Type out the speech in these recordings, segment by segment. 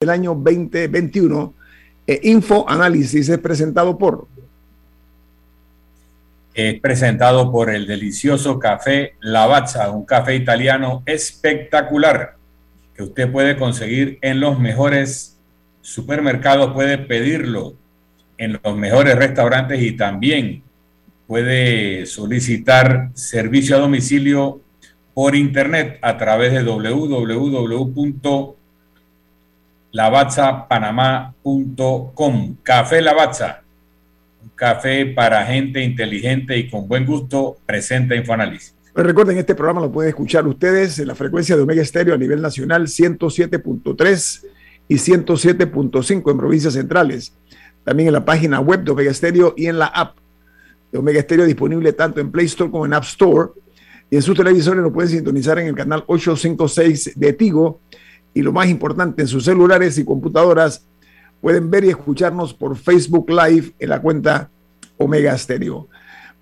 del año 2021. Eh, Info Análisis es presentado por. Es presentado por el delicioso café Lavazza, un café italiano espectacular que usted puede conseguir en los mejores supermercados, puede pedirlo en los mejores restaurantes y también puede solicitar servicio a domicilio por internet a través de www.lavazzapanamá.com. Café Lavazza, un café para gente inteligente y con buen gusto, presenta Infoanálisis. Pues recuerden, este programa lo pueden escuchar ustedes en la frecuencia de Omega Estéreo a nivel nacional 107.3 y 107.5 en provincias centrales. También en la página web de Omega Estéreo y en la app de Omega Estéreo disponible tanto en Play Store como en App Store. Y en sus televisores lo pueden sintonizar en el canal 856 de Tigo. Y lo más importante, en sus celulares y computadoras pueden ver y escucharnos por Facebook Live en la cuenta Omega Stereo.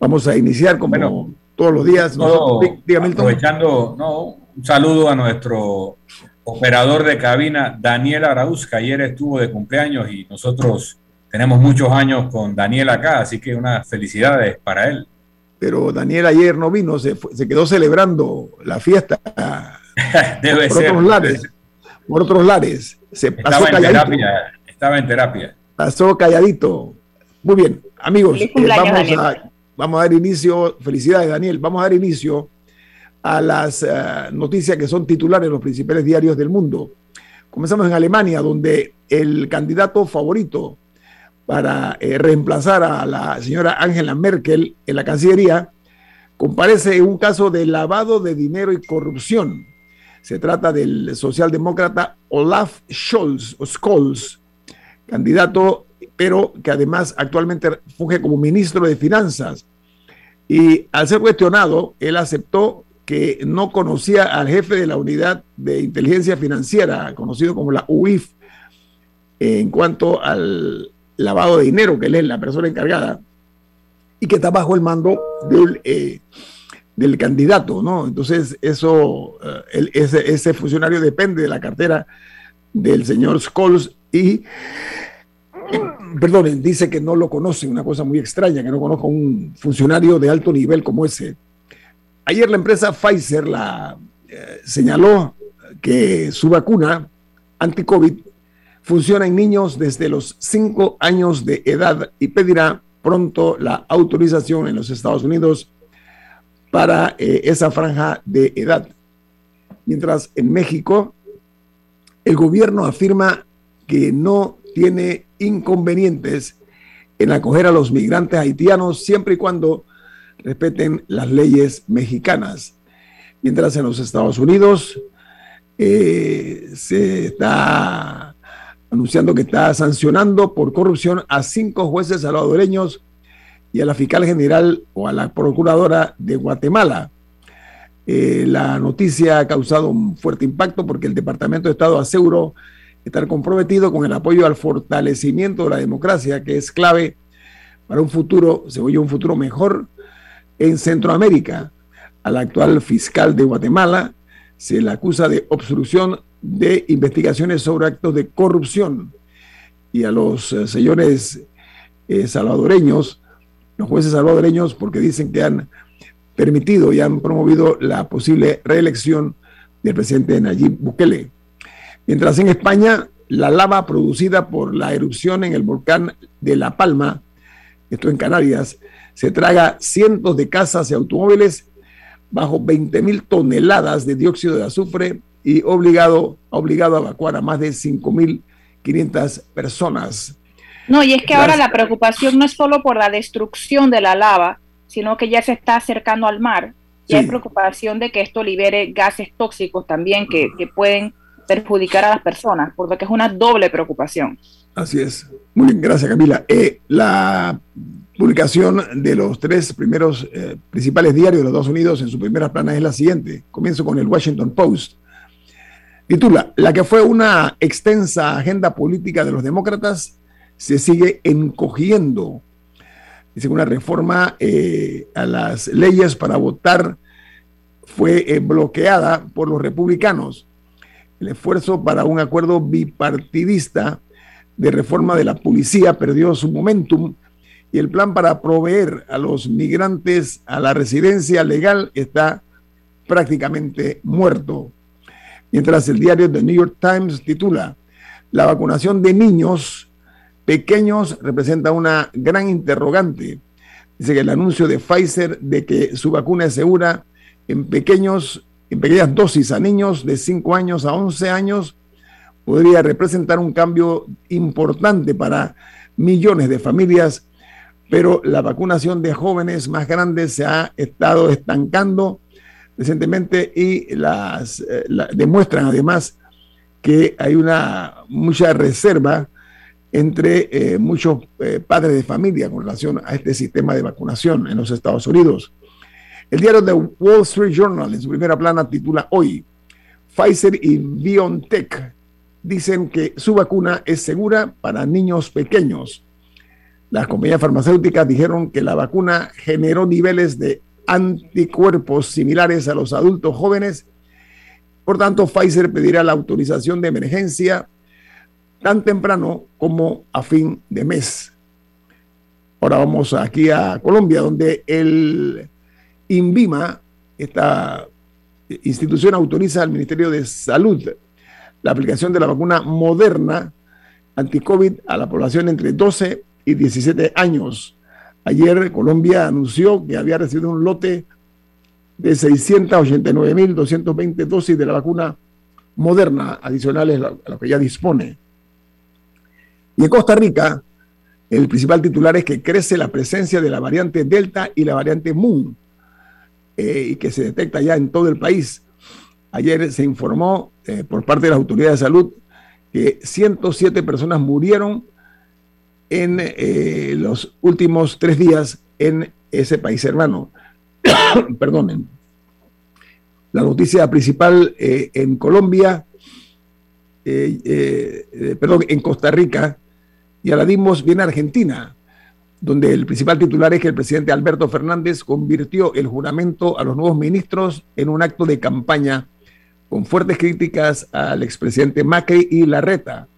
Vamos a iniciar como todos los días. No, aprovechando, no, un saludo a nuestro operador de cabina, Daniel Arauz, que ayer estuvo de cumpleaños y nosotros tenemos muchos años con Daniel acá, así que unas felicidades para él. Pero Daniel ayer no vino, se, se quedó celebrando la fiesta Debe por ser. otros lares. Por otros lares. Se pasó Estaba en calladito. terapia, estaba en terapia. Pasó calladito. Muy bien, amigos, eh, a, vamos a dar inicio, felicidades Daniel, vamos a dar inicio a las eh, noticias que son titulares en los principales diarios del mundo. Comenzamos en Alemania, donde el candidato favorito para eh, reemplazar a la señora Angela Merkel en la Cancillería comparece en un caso de lavado de dinero y corrupción. Se trata del socialdemócrata Olaf Scholz, Scholz, candidato, pero que además actualmente funge como ministro de Finanzas. Y al ser cuestionado, él aceptó que no conocía al jefe de la unidad de inteligencia financiera, conocido como la UIF, en cuanto al lavado de dinero, que él es la persona encargada, y que está bajo el mando del, eh, del candidato, ¿no? Entonces, eso, eh, ese funcionario depende de la cartera del señor Scholes y, perdonen, dice que no lo conoce, una cosa muy extraña, que no conozca un funcionario de alto nivel como ese. Ayer la empresa Pfizer la eh, señaló que su vacuna anti-COVID funciona en niños desde los 5 años de edad y pedirá pronto la autorización en los Estados Unidos para eh, esa franja de edad. Mientras en México el gobierno afirma que no tiene inconvenientes en acoger a los migrantes haitianos siempre y cuando respeten las leyes mexicanas. Mientras en los Estados Unidos eh, se está anunciando que está sancionando por corrupción a cinco jueces salvadoreños y a la fiscal general o a la procuradora de Guatemala. Eh, la noticia ha causado un fuerte impacto porque el Departamento de Estado aseguró estar comprometido con el apoyo al fortalecimiento de la democracia, que es clave para un futuro, se oye un futuro mejor en Centroamérica. Al actual fiscal de Guatemala se le acusa de obstrucción de investigaciones sobre actos de corrupción y a los eh, señores eh, salvadoreños, los jueces salvadoreños, porque dicen que han permitido y han promovido la posible reelección del presidente Nayib Bukele. Mientras en España, la lava producida por la erupción en el volcán de La Palma, esto en Canarias, se traga cientos de casas y automóviles bajo 20 mil toneladas de dióxido de azufre y obligado, obligado a evacuar a más de 5.500 personas. No, y es que ahora la preocupación no es solo por la destrucción de la lava, sino que ya se está acercando al mar. Y Sí. hay preocupación de que esto libere gases tóxicos también que, que pueden perjudicar a las personas, por lo que es una doble preocupación. Así es. Muy bien, gracias Camila. Eh, la publicación de los tres primeros eh, principales diarios de los Estados Unidos en su primera plana es la siguiente. Comienzo con el Washington Post. Titula, la que fue una extensa agenda política de los demócratas se sigue encogiendo. Dice una reforma eh, a las leyes para votar fue eh, bloqueada por los republicanos. el esfuerzo para un acuerdo bipartidista de reforma de la policía perdió su momentum y el plan para proveer a los migrantes a la residencia legal está prácticamente muerto. Mientras el diario The New York Times titula, La vacunación de niños pequeños representa una gran interrogante. Dice que el anuncio de Pfizer de que su vacuna es segura en pequeños en pequeñas dosis a niños de 5 años a 11 años podría representar un cambio importante para millones de familias, pero la vacunación de jóvenes más grandes se ha estado estancando recientemente y las eh, demuestran además que hay una mucha reserva entre eh, muchos eh, padres de familia con relación a este sistema de vacunación en los Estados Unidos. El diario The Wall Street Journal en su primera plana titula hoy, Pfizer y BioNTech dicen que su vacuna es segura para niños pequeños. Las compañías farmacéuticas dijeron que la vacuna generó niveles de anticuerpos similares a los adultos jóvenes. Por tanto, Pfizer pedirá la autorización de emergencia tan temprano como a fin de mes. Ahora vamos aquí a Colombia, donde el INVIMA, esta institución autoriza al Ministerio de Salud la aplicación de la vacuna moderna anti-COVID a la población entre 12 y 17 años. Ayer Colombia anunció que había recibido un lote de 689.220 dosis de la vacuna moderna adicionales a lo que ya dispone. Y en Costa Rica, el principal titular es que crece la presencia de la variante Delta y la variante Moon eh, y que se detecta ya en todo el país. Ayer se informó eh, por parte de las autoridades de salud que 107 personas murieron en eh, los últimos tres días en ese país hermano. Perdonen. La noticia principal en Colombia, perdón, en Costa Rica, y ahora dimos bien Argentina donde el principal titular es que el presidente Alberto Fernández convirtió el juramento a los nuevos ministros en un acto de campaña con fuertes críticas al expresidente Macri y Larreta.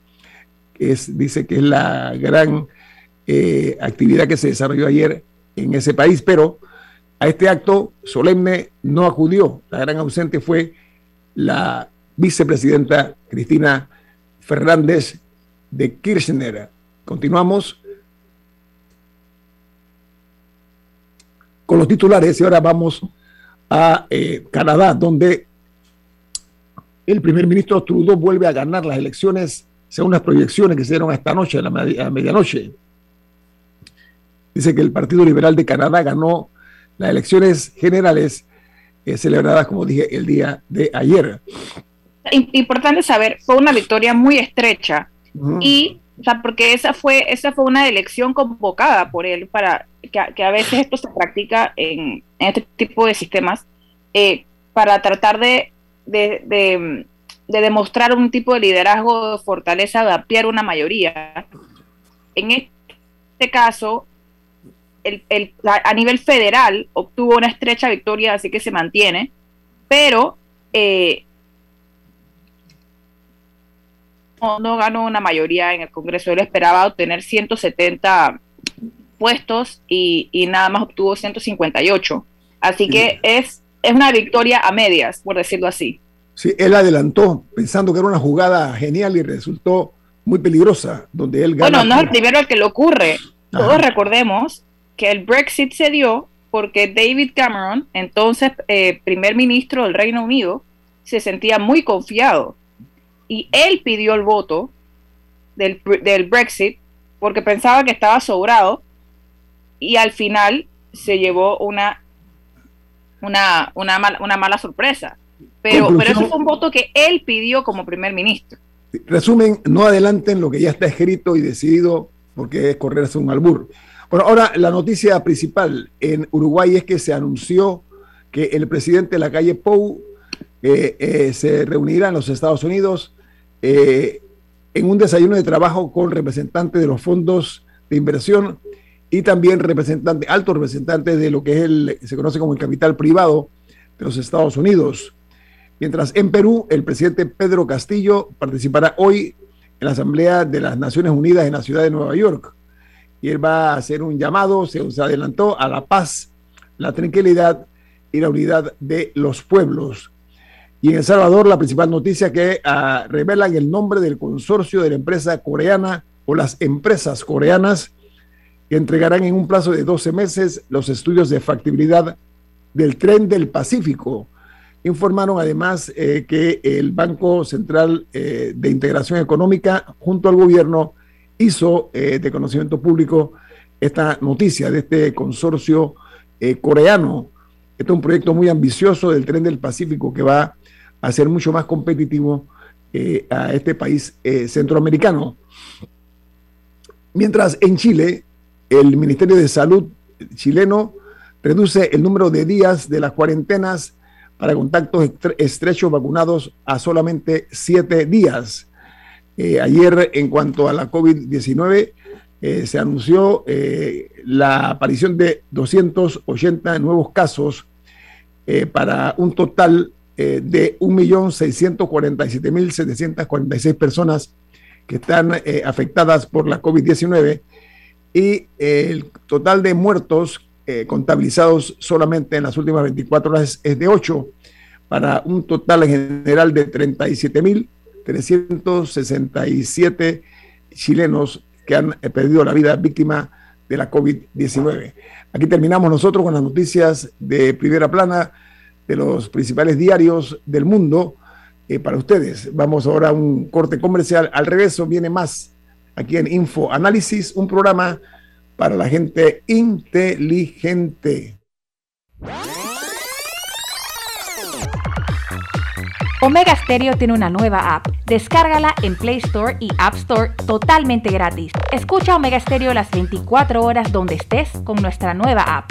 Es, dice que es la gran eh, actividad que se desarrolló ayer en ese país, pero a este acto solemne no acudió. La gran ausente fue la vicepresidenta Cristina Fernández de Kirchner. Continuamos con los titulares y ahora vamos a eh, Canadá, donde el primer ministro Trudeau vuelve a ganar las elecciones según las proyecciones que se dieron esta noche, a la, medianoche. Dice que el Partido Liberal de Canadá ganó las elecciones generales eh, celebradas, como dije, el día de ayer. Importante saber, fue una victoria muy estrecha y o sea, porque esa fue, esa fue una elección convocada por él para que, a veces esto se practica en, este tipo de sistemas eh, para tratar de, de, demostrar un tipo de liderazgo, de fortaleza, de ampliar una mayoría. En este caso, el, el, a nivel federal obtuvo una estrecha victoria, así que se mantiene, pero eh, no, ganó una mayoría en el Congreso. Él esperaba obtener 170 puestos y, nada más obtuvo 158. Así que es, es una victoria a medias, por decirlo así. Sí, él adelantó pensando que era una jugada genial y resultó muy peligrosa, donde él Bueno, no es el primero al que le ocurre. Todos recordemos que el Brexit se dio porque David Cameron, entonces eh, primer ministro del Reino Unido, se sentía muy confiado y él pidió el voto del, Brexit porque pensaba que estaba sobrado y al final se llevó una, una, una, mala sorpresa. Pero, pero eso fue un voto que él pidió como primer ministro. Resumen, no adelanten lo que ya está escrito y decidido porque es correrse un albur. Bueno, ahora la noticia principal en Uruguay es que se anunció que el presidente de la calle Pou eh, se reunirá en los Estados Unidos eh, en un desayuno de trabajo con representantes de los fondos de inversión y también representantes, altos representantes de lo que es el, se conoce como el capital privado de los Estados Unidos. Mientras en Perú, el presidente Pedro Castillo participará hoy en la Asamblea de las Naciones Unidas en la ciudad de Nueva York. Y él va a hacer un llamado, se, adelantó, a la paz, la tranquilidad y la unidad de los pueblos. Y en El Salvador, la principal noticia que uh, revelan el nombre del consorcio de la empresa coreana o las empresas coreanas que entregarán en un plazo de 12 meses los estudios de factibilidad del tren del Pacífico Informaron además eh, que el Banco Central eh, de Integración Económica, junto al gobierno, hizo eh, de conocimiento público esta noticia de este consorcio coreano. Este es un proyecto muy ambicioso del tren del Pacífico que va a ser mucho más competitivo a este país centroamericano. Mientras en Chile, el Ministerio de Salud chileno reduce el número de días de las cuarentenas para contactos estrechos vacunados a solamente siete días. Eh, ayer, en cuanto a la COVID-19, eh, se anunció eh, la aparición de 280 nuevos casos para un total de 1.647.746 personas que están afectadas por la COVID-19 y el total de muertos eh, contabilizados solamente en las últimas 24 horas es de 8, para un total en general de 37.367 chilenos que han eh, perdido la vida víctima de la COVID-19. Aquí terminamos nosotros con las noticias de primera plana de los principales diarios del mundo eh, para ustedes. Vamos ahora a un corte comercial. Al regreso viene más aquí en Info Análisis, un programa para la gente inteligente. Omega Stereo tiene una nueva app. Descárgala en Play Store y App Store totalmente gratis. Escucha Omega Stereo las 24 horas donde estés con nuestra nueva app.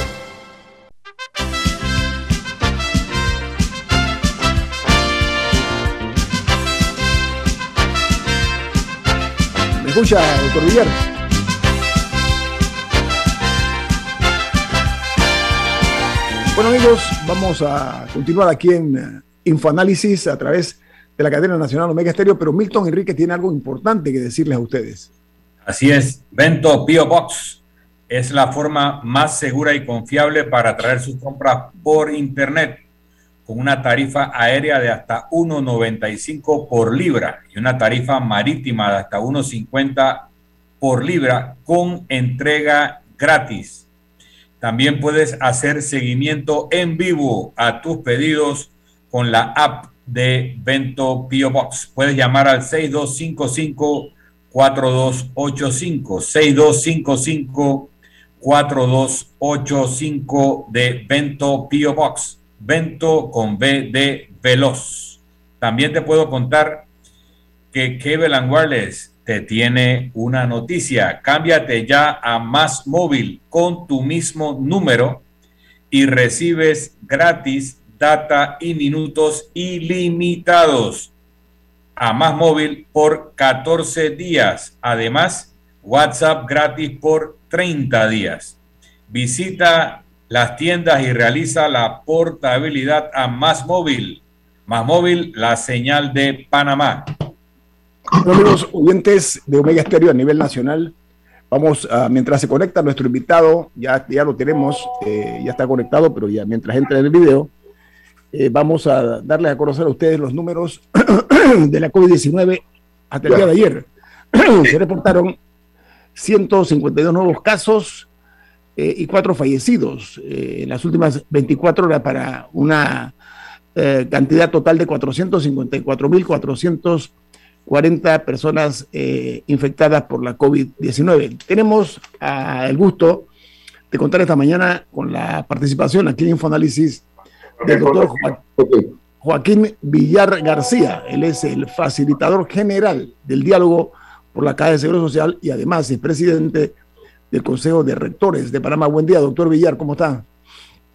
Escucha, doctor Villar? Bueno amigos, vamos a continuar aquí en eh, Infoanálisis a través de la cadena nacional Omega Estéreo, pero Milton Enrique tiene algo importante que decirles a ustedes. Así es, Vento Pio Box es la forma más segura y confiable para traer sus compras por internet con una tarifa aérea de hasta 1.95 por libra y una tarifa marítima de hasta 1.50 por libra con entrega gratis. También puedes hacer seguimiento en vivo a tus pedidos con la app de Vento Pio Box. Puedes llamar al 6255 4285 6255 4285 de Vento Pio Box Vento con B de Veloz. También te puedo contar que Cable Wireless te tiene una noticia. Cámbiate ya a Más Móvil con tu mismo número y recibes gratis data y minutos ilimitados a Más Móvil por 14 días. Además, WhatsApp gratis por 30 días. Visita las tiendas y realiza la portabilidad a Más Móvil. Más Móvil, la señal de Panamá. amigos oyentes de Omega Estéreo a nivel nacional, vamos, a, mientras se conecta nuestro invitado, ya, ya lo tenemos, eh, ya está conectado, pero ya mientras entra en el video, eh, vamos a darles a conocer a ustedes los números de la COVID-19 hasta el día de ayer. Se reportaron 152 nuevos casos eh, y cuatro fallecidos en las últimas 24 horas para una cantidad total de 454.440 personas infectadas por la COVID-19. Tenemos ah, el gusto de contar esta mañana con la participación aquí en Infoanálisis del doctor Joaquín Villar García. Él es el facilitador general del diálogo por la Caja de Seguro Social y además es presidente del Consejo de Rectores de Panamá. Buen día, doctor Villar, ¿cómo está?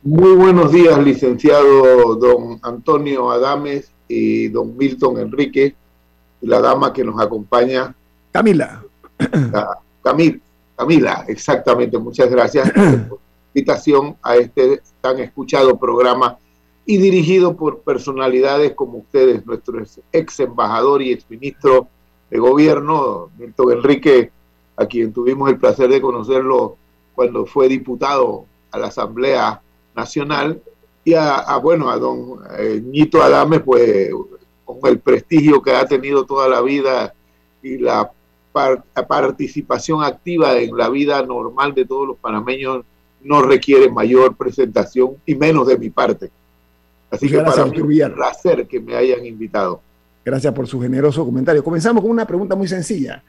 Muy buenos días, licenciado don Antonio Adames y don Milton Enrique, y la dama que nos acompaña. Camila. Camila, Camila, exactamente, muchas gracias por la invitación a este tan escuchado programa y dirigido por personalidades como ustedes, nuestro ex embajador y ex ministro de gobierno, Milton Enrique, a quien tuvimos el placer de conocerlo cuando fue diputado a la Asamblea Nacional, y a, bueno, a don eh, Ñito Adame, pues con el prestigio que ha tenido toda la vida y la participación activa en la vida normal de todos los panameños no requiere mayor presentación y menos de mi parte. Así que para mí un placer que me hayan invitado. Gracias por su generoso comentario. Comenzamos con una pregunta muy sencilla.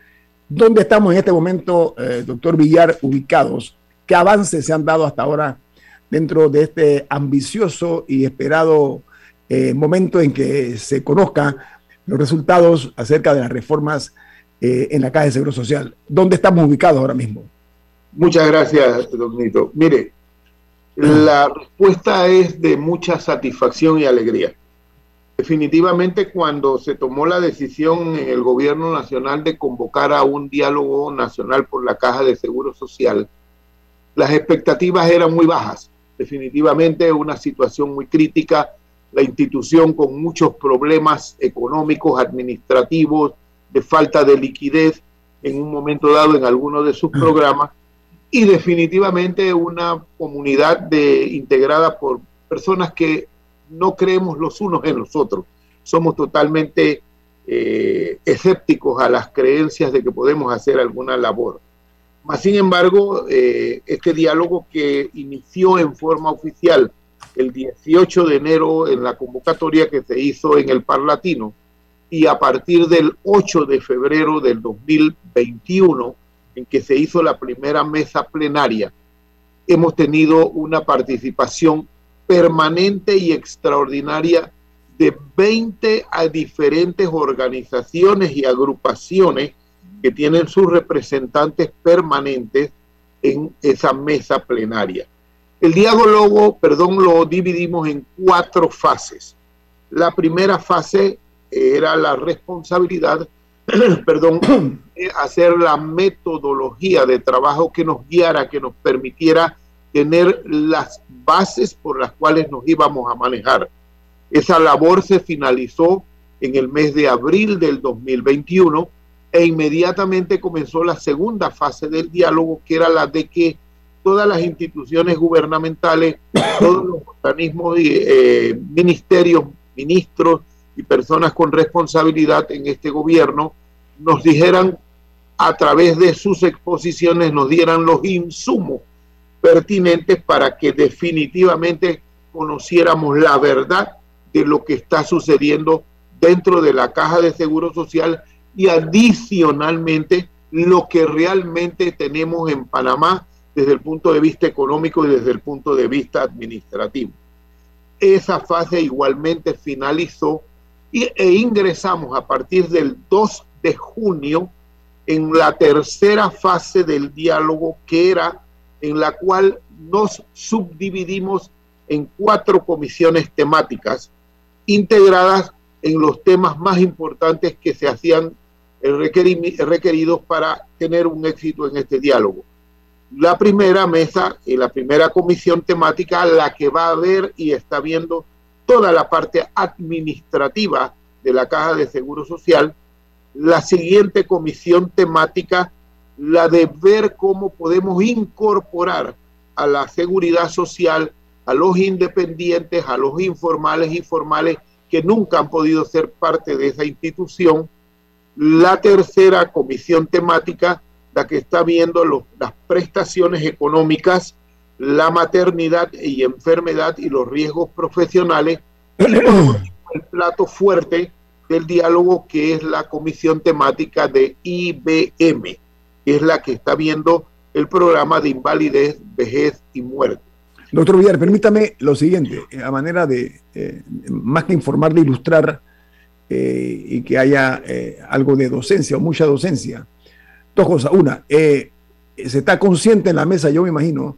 ¿Dónde estamos en este momento, eh, doctor Villar, ubicados? ¿Qué avances se han dado hasta ahora dentro de este ambicioso y esperado eh, momento en que se conozcan los resultados acerca de las reformas eh, en la Caja de Seguro Social? ¿Dónde estamos ubicados ahora mismo? Muchas gracias, don Nito. Mire, la respuesta es de mucha satisfacción y alegría. Definitivamente cuando se tomó la decisión en el gobierno nacional de convocar a un diálogo nacional por la caja de seguro social, las expectativas eran muy bajas. Definitivamente una situación muy crítica, la institución con muchos problemas económicos, administrativos, de falta de liquidez en un momento dado en alguno de sus programas. Y definitivamente una comunidad de, integrada por personas que no creemos los unos en los otros. Somos totalmente eh, escépticos a las creencias de que podemos hacer alguna labor. Mas, sin embargo, eh, este diálogo que inició en forma oficial el 18 de enero en la convocatoria que se hizo en el Parlatino y a partir del 8 de febrero del 2021 en que se hizo la primera mesa plenaria, hemos tenido una participación permanente y extraordinaria de 20 a diferentes organizaciones y agrupaciones que tienen sus representantes permanentes en esa mesa plenaria. El diálogo, perdón, lo dividimos en cuatro fases. La primera fase era la responsabilidad perdón, hacer la metodología de trabajo que nos guiara, que nos permitiera tener las bases por las cuales nos íbamos a manejar. Esa labor se finalizó en el mes de abril del 2021 e inmediatamente comenzó la segunda fase del diálogo, que era la de que todas las instituciones gubernamentales, todos los organismos, eh, ministerios, ministros, y personas con responsabilidad en este gobierno nos dijeran a través de sus exposiciones, nos dieran los insumos pertinentes para que definitivamente conociéramos la verdad de lo que está sucediendo dentro de la caja de seguro social y adicionalmente lo que realmente tenemos en Panamá desde el punto de vista económico y desde el punto de vista administrativo. Esa fase igualmente finalizó e ingresamos a partir del 2 de junio en la tercera fase del diálogo que era en la cual nos subdividimos en cuatro comisiones temáticas integradas en los temas más importantes que se hacían requeridos para tener un éxito en este diálogo. La primera mesa y la primera comisión temática, la que va a ver y está viendo toda la parte administrativa de la Caja de Seguro Social. La siguiente comisión temática, la de ver cómo podemos incorporar a la seguridad social a los independientes, a los informales y formales que nunca han podido ser parte de esa institución. La tercera comisión temática, la que está viendo las prestaciones económicas, la maternidad y enfermedad y los riesgos profesionales. el plato fuerte del diálogo que es la comisión temática de IBM, es la que está viendo el programa de invalidez, vejez y muerte. Doctor Villar, permítame lo siguiente, eh, a manera de, eh, más que informar, de ilustrar eh, y que haya algo de docencia o mucha docencia. Dos cosas. Una, se está consciente en la mesa, yo me imagino,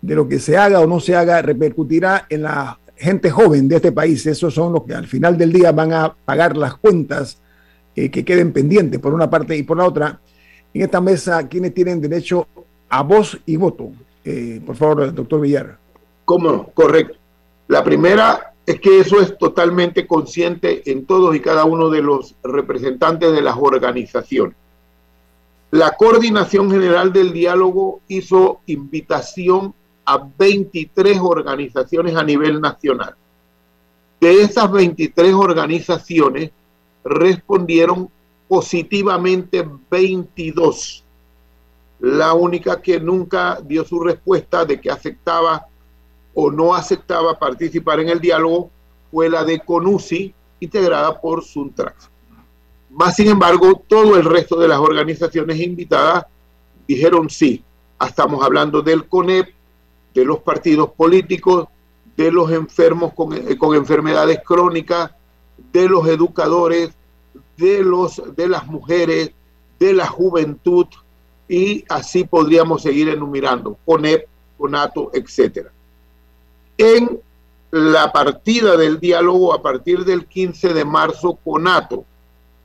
de lo que se haga o no se haga repercutirá en la gente joven de este país. Esos son los que al final del día van a pagar las cuentas que queden pendientes por una parte y por la otra. En esta mesa, quienes tienen derecho a voz y voto? por favor, doctor Villar. ¿Cómo Correcto. La primera es que eso es totalmente consciente en todos y cada uno de los representantes de las organizaciones. La Coordinación General del Diálogo hizo invitación a 23 organizaciones a nivel nacional. De esas 23 organizaciones respondieron positivamente 22. La única que nunca dio su respuesta de que aceptaba o no aceptaba participar en el diálogo fue la de CONUSI, integrada por Suntrax. Más sin embargo, todo el resto de las organizaciones invitadas dijeron sí. Estamos hablando del CONEP, de los partidos políticos, de los enfermos con, eh, con enfermedades crónicas, de los educadores, de, los, de las mujeres, de la juventud, y así podríamos seguir enumerando, CONEP, CONATO, etcétera en la partida del diálogo a partir del 15 de marzo con NATO,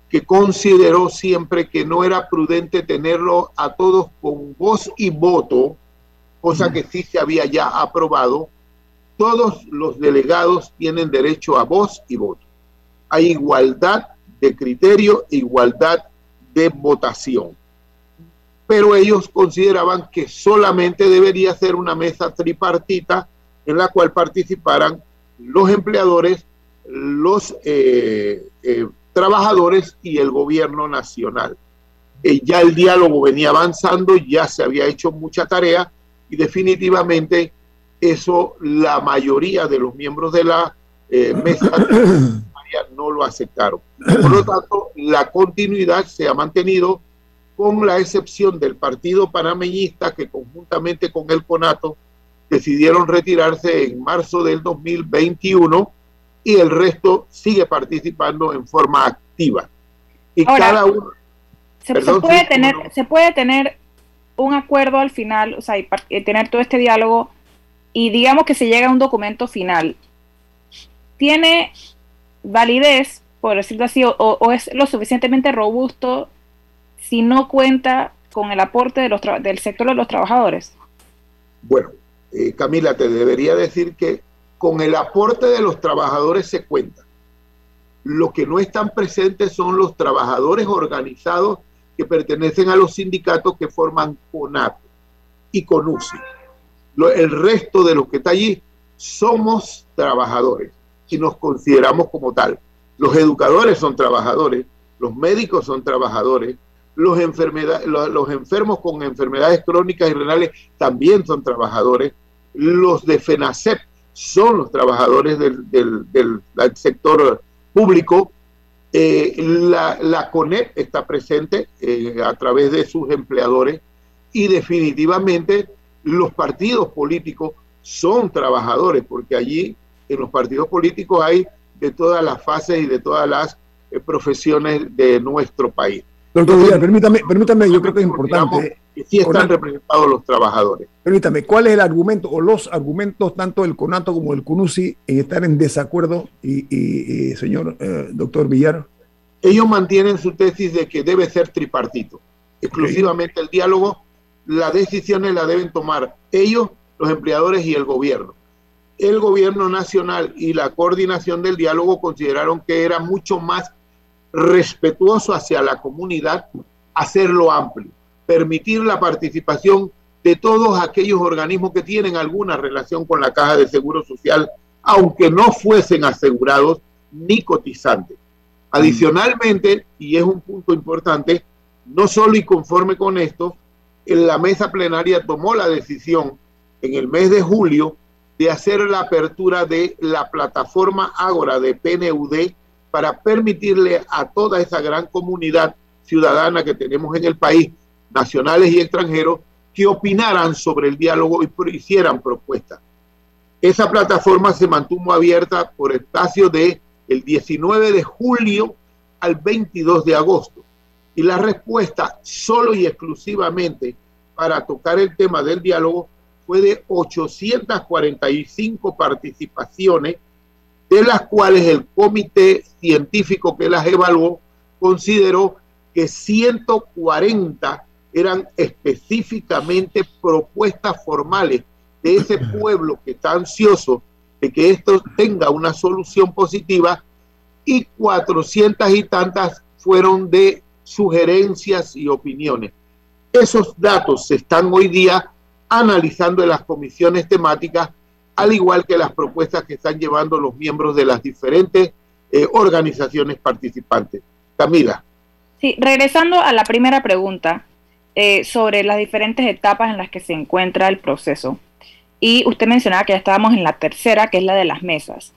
que consideró siempre que no era prudente tenerlo a todos con voz y voto, cosa que sí se había ya aprobado, todos los delegados tienen derecho a voz y voto. Hay igualdad de criterio e igualdad de votación. Pero ellos consideraban que solamente debería ser una mesa tripartita en la cual participaran los empleadores, los eh, eh, trabajadores y el gobierno nacional. Eh, ya el diálogo venía avanzando, ya se había hecho mucha tarea y definitivamente eso la mayoría de los miembros de la mesa no lo aceptaron. Por lo tanto, la continuidad se ha mantenido con la excepción del Partido Panameñista que conjuntamente con el CONATO decidieron retirarse en marzo del 2021 y el resto sigue participando en forma activa. Y cada uno... Se, puede tener, se puede tener un acuerdo al final, o sea, y, tener todo este diálogo y digamos que se llega a un documento final. ¿Tiene validez, por decirlo así, o, es lo suficientemente robusto si no cuenta con el aporte de los del sector de los trabajadores? Bueno, eh, Camila, te debería decir que con el aporte de los trabajadores se cuenta. Lo que no están presentes son los trabajadores organizados que pertenecen a los sindicatos que forman CONAP y CONUSI. el resto de los que está allí somos trabajadores y nos consideramos como tal. Los educadores son trabajadores, los médicos son trabajadores, los, los enfermos con enfermedades crónicas y renales también son trabajadores, los de FENACEP son los trabajadores del, sector público. Eh, la, la, CONEP está presente eh, a través de sus empleadores y definitivamente los partidos políticos son trabajadores, porque allí en los partidos políticos hay de todas las fases y de todas las eh, profesiones de nuestro país. Doctor Díaz, permítame, permítame, yo creo que es importante. Que sí están representados los trabajadores. Permítame, ¿cuál es el argumento o los argumentos tanto del CONATO como del CUNUSI en estar en desacuerdo, y, señor eh, doctor Villar? Ellos mantienen su tesis de que debe ser tripartito, exclusivamente el diálogo, las decisiones las deben tomar ellos, los empleadores y el gobierno. El gobierno nacional y la coordinación del diálogo consideraron que era mucho más respetuoso hacia la comunidad, hacerlo amplio, permitir la participación de todos aquellos organismos que tienen alguna relación con la caja de seguro social, aunque no fuesen asegurados ni cotizantes. Adicionalmente, y es un punto importante, no solo y conforme con esto, en la mesa plenaria tomó la decisión en el mes de julio de hacer la apertura de la plataforma Ágora de PNUD para permitirle a toda esa gran comunidad ciudadana que tenemos en el país, nacionales y extranjeros, que opinaran sobre el diálogo y hicieran propuestas. Esa plataforma se mantuvo abierta por espacio de el 19 de julio al 22 de agosto. Y la respuesta solo y exclusivamente para tocar el tema del diálogo fue de 845 participaciones, de las cuales el comité científico que las evaluó consideró que 140 eran específicamente propuestas formales de ese pueblo que está ansioso de que esto tenga una solución positiva y 400 y tantas fueron de sugerencias y opiniones. Esos datos se están hoy día analizando en las comisiones temáticas, al igual que las propuestas que están llevando los miembros de las diferentes eh, organizaciones participantes. Camila. Sí, regresando a la primera pregunta eh, sobre las diferentes etapas en las que se encuentra el proceso. Y usted mencionaba que ya estábamos en la tercera, que es la de las mesas.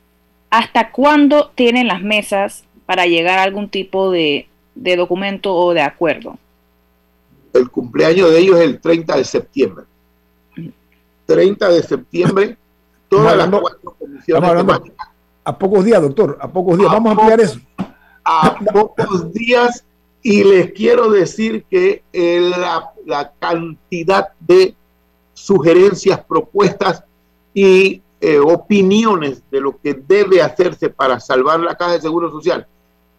¿Hasta cuándo tienen las mesas para llegar a algún tipo de, de documento o de acuerdo? El cumpleaños de ellos es el 30 de septiembre. 30 de septiembre, todas las cuatro comisiones A pocos días, doctor, a pocos días. Vamos a ampliar eso. A pocos días, y les quiero decir que eh, la, la, cantidad de sugerencias, propuestas y eh, opiniones de lo que debe hacerse para salvar la caja de seguro social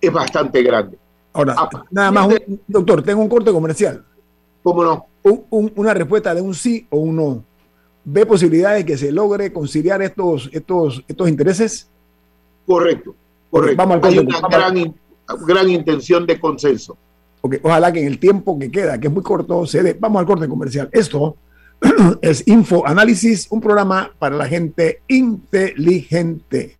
es bastante grande. Ahora, nada más, doctor, tengo un corte comercial. ¿Cómo no? una respuesta de un sí o un no. ¿Ve posibilidades de que se logre conciliar estos, estos, estos intereses? Correcto, correcto. Vamos Hay una gran, gran intención de consenso. Okay. Ojalá que en el tiempo que queda, que es muy corto, se dé. Vamos al corte comercial. Esto es Info Análisis, un programa para la gente inteligente.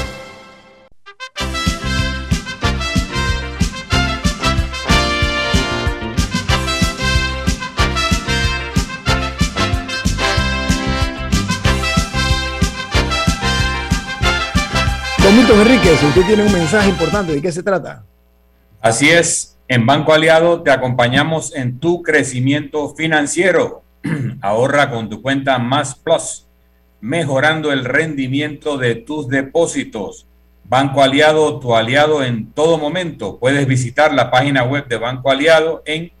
Milton Enríquez, usted tiene un mensaje importante. ¿De qué se trata? Así es. En Banco Aliado te acompañamos en tu crecimiento financiero. Ahorra con tu cuenta Más Plus, mejorando el rendimiento de tus depósitos. Banco Aliado, tu aliado en todo momento. Puedes visitar la página web de Banco Aliado en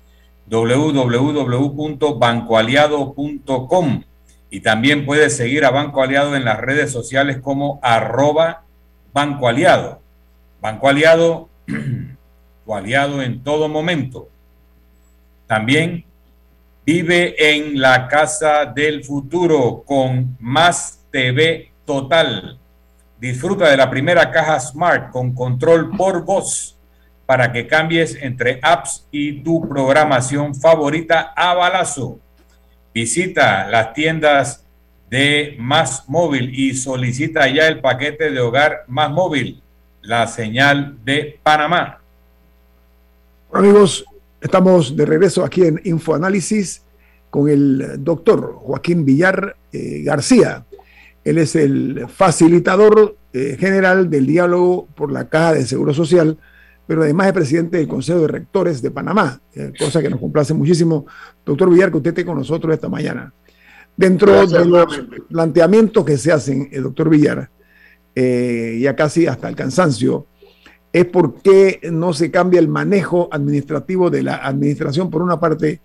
www.bancoaliado.com y también puedes seguir a Banco Aliado en las redes sociales como arroba Banco Aliado. Banco Aliado, tu aliado en todo momento. También vive en la casa del futuro con Más TV Total. Disfruta de la primera caja Smart con control por voz para que cambies entre apps y tu programación favorita a balazo. Visita las tiendas de Más Móvil y solicita ya el paquete de hogar Más Móvil, la señal de Panamá. amigos, estamos de regreso aquí en Infoanálisis con el doctor Joaquín Villar eh, García. Él es el facilitador eh, general del diálogo por la Caja de Seguro Social, pero además es presidente del Consejo de Rectores de Panamá, eh, cosa que nos complace muchísimo. Doctor Villar, que usted esté con nosotros esta mañana. Dentro de los planteamientos que se hacen, el doctor Villar, ya casi hasta el cansancio, es por qué no se cambia el manejo administrativo de la administración por una parte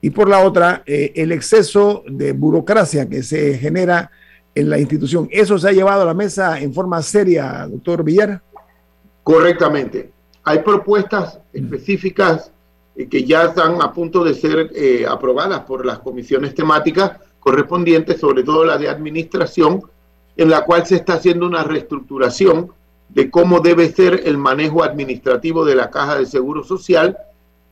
y por la otra, eh, el exceso de burocracia que se genera en la institución. ¿Eso se ha llevado a la mesa en forma seria, doctor Villar? Correctamente. Hay propuestas específicas eh, que ya están a punto de ser eh, aprobadas por las comisiones temáticas correspondientes, sobre todo la de administración, en la cual se está haciendo una reestructuración de cómo debe ser el manejo administrativo de la caja de seguro social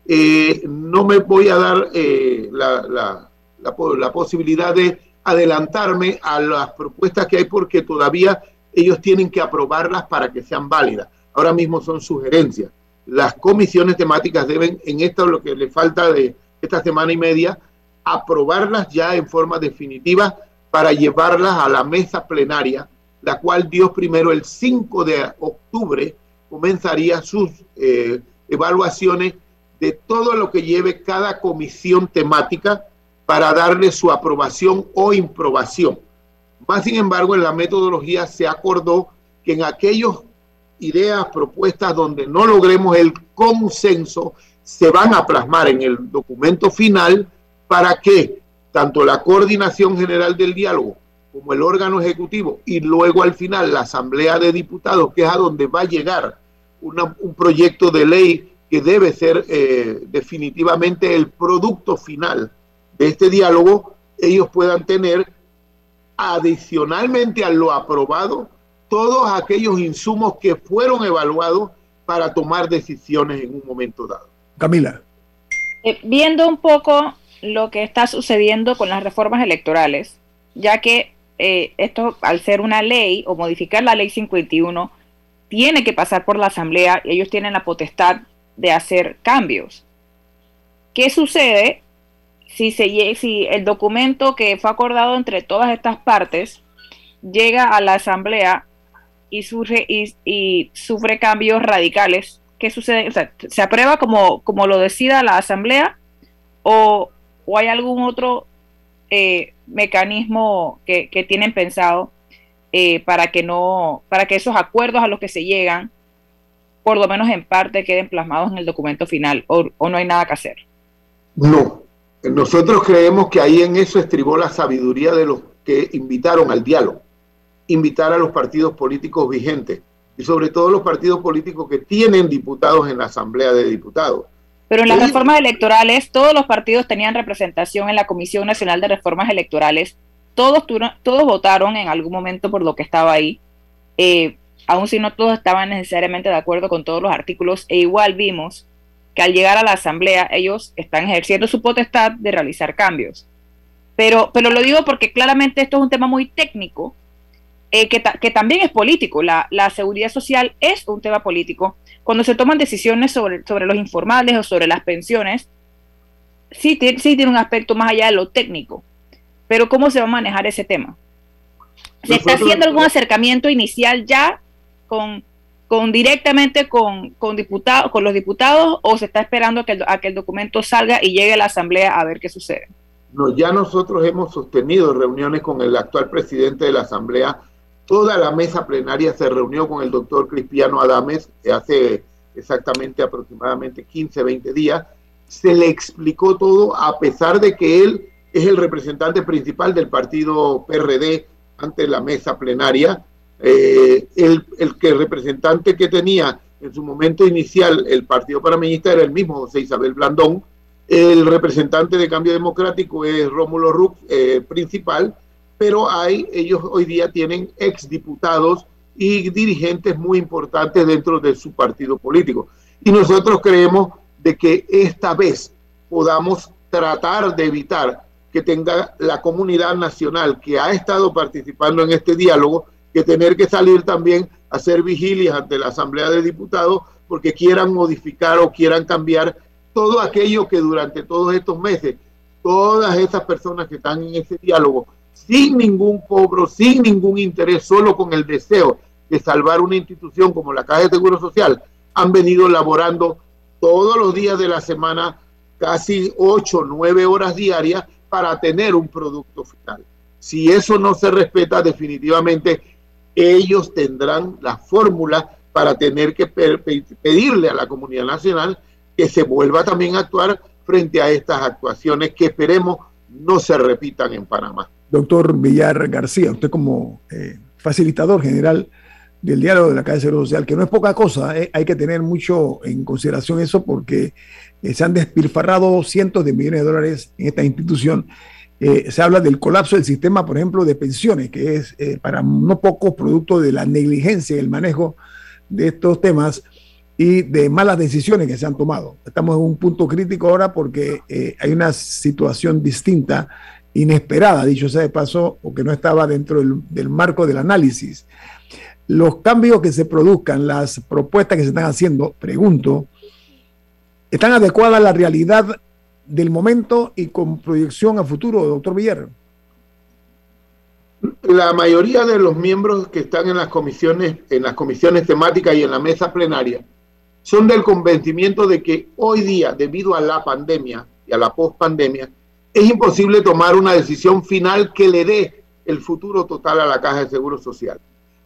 eh, no me voy a dar eh, la, la, posibilidad de adelantarme a las propuestas que hay porque todavía ellos tienen que aprobarlas para que sean válidas. Ahora mismo son sugerencias. Las comisiones temáticas deben, en esto lo que le falta de esta semana y media, aprobarlas ya en forma definitiva para llevarlas a la mesa plenaria, la cual Dios primero el 5 de octubre comenzaría sus eh, evaluaciones de todo lo que lleve cada comisión temática para darle su aprobación o improbación. Más sin embargo, en la metodología se acordó que en aquellas ideas, propuestas donde no logremos el consenso, se van a plasmar en el documento final para que tanto la coordinación general del diálogo como el órgano ejecutivo y luego al final la asamblea de diputados, que es a donde va a llegar un proyecto de ley que debe ser eh, definitivamente el producto final de este diálogo, ellos puedan tener adicionalmente a lo aprobado todos aquellos insumos que fueron evaluados para tomar decisiones en un momento dado. Camila. Eh, viendo un poco lo que está sucediendo con las reformas electorales, ya que eh, esto, al ser una ley o modificar la ley 51, tiene que pasar por la Asamblea y ellos tienen la potestad de hacer cambios. ¿Qué sucede si, se, si el documento que fue acordado entre todas estas partes llega a la Asamblea y, surge, y, sufre cambios radicales? ¿Qué sucede? ¿Se aprueba como, como lo decida la Asamblea o, hay algún otro eh, mecanismo que, tienen pensado eh, para que no, para que esos acuerdos a los que se llegan por lo menos en parte queden plasmados en el documento final o, no hay nada que hacer? No, nosotros creemos que ahí en eso estribó la sabiduría de los que invitaron al diálogo, invitar a los partidos políticos vigentes y sobre todo los partidos políticos que tienen diputados en la Asamblea de Diputados. Pero en las reformas electorales todos los partidos tenían representación en la Comisión Nacional de Reformas Electorales, todos, todos votaron en algún momento por lo que estaba ahí. Eh, aun si no todos estaban necesariamente de acuerdo con todos los artículos, e igual vimos que al llegar a la asamblea ellos están ejerciendo su potestad de realizar cambios. Pero, pero lo digo porque claramente esto es un tema muy técnico, eh, que, que, también es político. La, la, seguridad social es un tema político. Cuando se toman decisiones sobre, sobre los informales o sobre las pensiones, sí, sí tiene un aspecto más allá de lo técnico. Pero ¿cómo se va a manejar ese tema? ¿Se está haciendo algún acercamiento inicial ya con, con directamente con, con, diputados, con los diputados o se está esperando que a que el documento salga y llegue a la Asamblea a ver qué sucede? No, ya nosotros hemos sostenido reuniones con el actual presidente de la Asamblea. Toda la mesa plenaria se reunió con el doctor Cristiano Adames hace exactamente aproximadamente 15, 20 días. Se le explicó todo a pesar de que él es el representante principal del partido PRD ante la mesa plenaria eh, el, el, que representante que tenía en su momento inicial el Partido Panameñista era el mismo, José Isabel Blandón. El representante de Cambio Democrático es Rómulo Rux, eh, principal, pero hay, ellos hoy día tienen exdiputados y dirigentes muy importantes dentro de su partido político. Y nosotros creemos de que esta vez podamos tratar de evitar que tenga la comunidad nacional que ha estado participando en este diálogo, que tener que salir también a hacer vigilias ante la Asamblea de Diputados porque quieran modificar o quieran cambiar todo aquello que durante todos estos meses, todas esas personas que están en ese diálogo, sin ningún cobro, sin ningún interés, solo con el deseo de salvar una institución como la Caja de Seguro Social, han venido laborando todos los días de la semana, casi 8, 9 horas diarias, para tener un producto final. Si eso no se respeta, definitivamente ellos tendrán la fórmula para tener que pedirle a la comunidad nacional que se vuelva también a actuar frente a estas actuaciones que esperemos no se repitan en Panamá. Doctor Villar García, usted como eh, facilitador general del diálogo de la Calle Seguro Social, que no es poca cosa, eh, hay que tener mucho en consideración eso porque eh, se han despilfarrado cientos de millones de dólares en esta institución. se habla del colapso del sistema, por ejemplo, de pensiones, que es para no pocos producto de la negligencia y el manejo de estos temas y de malas decisiones que se han tomado. Estamos en un punto crítico ahora porque hay una situación distinta, inesperada, dicho sea de paso, o que no estaba dentro del, marco del análisis. Los cambios que se produzcan, las propuestas que se están haciendo, pregunto, ¿están adecuadas a la realidad del momento y con proyección a futuro, doctor Villar? La mayoría de los miembros que están en las comisiones, en las comisiones temáticas y en la mesa plenaria, son del convencimiento de que hoy día, debido a la pandemia y a la pospandemia, es imposible tomar una decisión final que le dé el futuro total a la Caja de Seguro Social.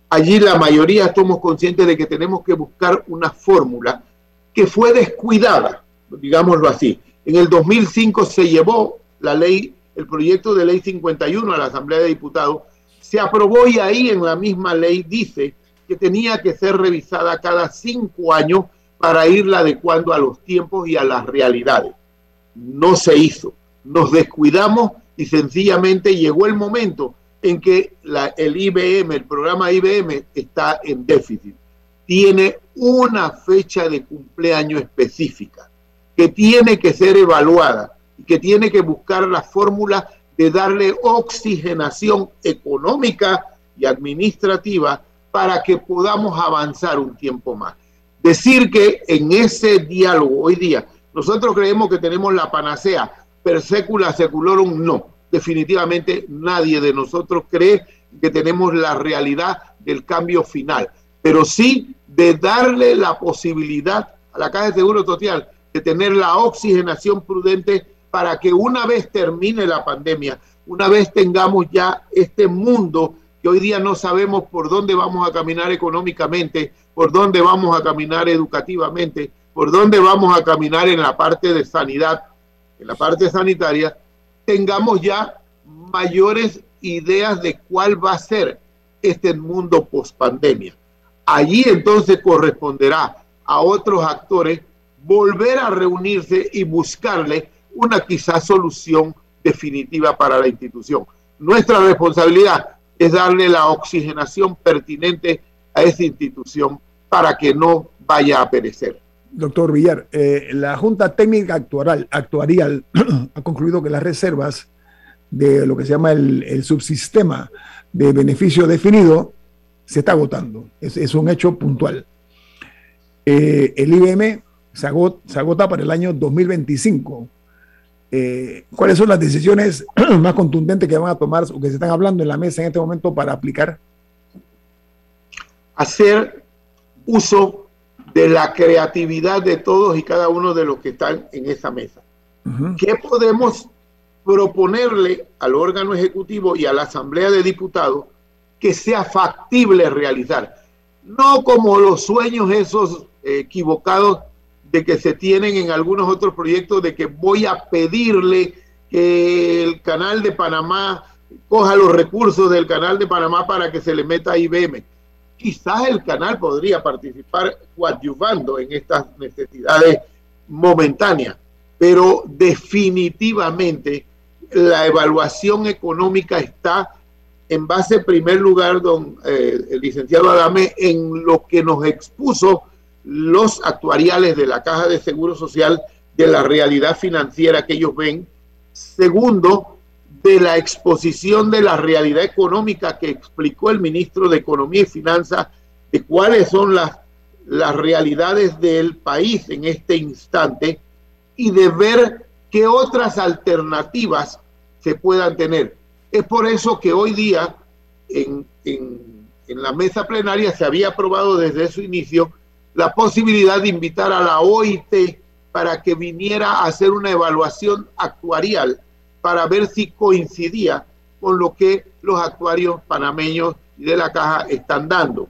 Allí la mayoría estamos conscientes de que tenemos que buscar una fórmula que fue descuidada, digámoslo así. En el 2005 se llevó la ley, el proyecto de ley 51 a la Asamblea de Diputados, se aprobó y ahí en la misma ley dice que tenía que ser revisada cada cinco años para irla adecuando a los tiempos y a las realidades. No se hizo. Nos descuidamos y sencillamente llegó el momento en que el IBM, el programa IBM, está en déficit. Tiene una fecha de cumpleaños específica que tiene que ser evaluada y que tiene que buscar la fórmula de darle oxigenación económica y administrativa para que podamos avanzar un tiempo más. Decir que en ese diálogo hoy día nosotros creemos que tenemos la panacea per seculorum, no. Definitivamente nadie de nosotros cree que tenemos la realidad del cambio final, pero sí de darle la posibilidad a la Caja de Seguro Social de tener la oxigenación prudente para que una vez termine la pandemia, una vez tengamos ya este mundo que hoy día no sabemos por dónde vamos a caminar económicamente, por dónde vamos a caminar educativamente, por dónde vamos a caminar en la parte de sanidad, en la parte sanitaria, tengamos ya mayores ideas de cuál va a ser este mundo post pandemia. Allí entonces corresponderá a otros actores volver a reunirse y buscarle una quizá solución definitiva para la institución. Nuestra responsabilidad es darle la oxigenación pertinente a esa institución para que no vaya a perecer. Doctor Villar, eh, la Junta Técnica Actuarial, ha concluido que las reservas de lo que se llama el, subsistema de beneficio definido se está agotando. Es, un hecho puntual. Eh, el IBM se agota, se agota, para el año 2025. Eh, ¿Cuáles son las decisiones más contundentes que van a tomar o que se están hablando en la mesa en este momento para aplicar? Hacer uso de la creatividad de todos y cada uno de los que están en esa mesa. ¿Qué podemos proponerle al órgano ejecutivo y a la Asamblea de Diputados que sea factible realizar? No como los sueños esos equivocados de que se tienen en algunos otros proyectos de que voy a pedirle que el canal de Panamá coja los recursos del canal de Panamá para que se le meta a IBM quizás el canal podría participar coadyuvando en estas necesidades momentáneas, pero definitivamente la evaluación económica está en base, en primer lugar, don eh, el licenciado Adame, en lo que nos expuso los actuariales de la Caja de Seguro Social de la realidad financiera que ellos ven. Segundo, de la exposición de la realidad económica que explicó el ministro de Economía y Finanzas de cuáles son las, las realidades del país en este instante y de ver qué otras alternativas se puedan tener. Es por eso que hoy día en, en, en la mesa plenaria se había aprobado desde su inicio la posibilidad de invitar a la OIT para que viniera a hacer una evaluación actuarial para ver si coincidía con lo que los actuarios panameños de la caja están dando.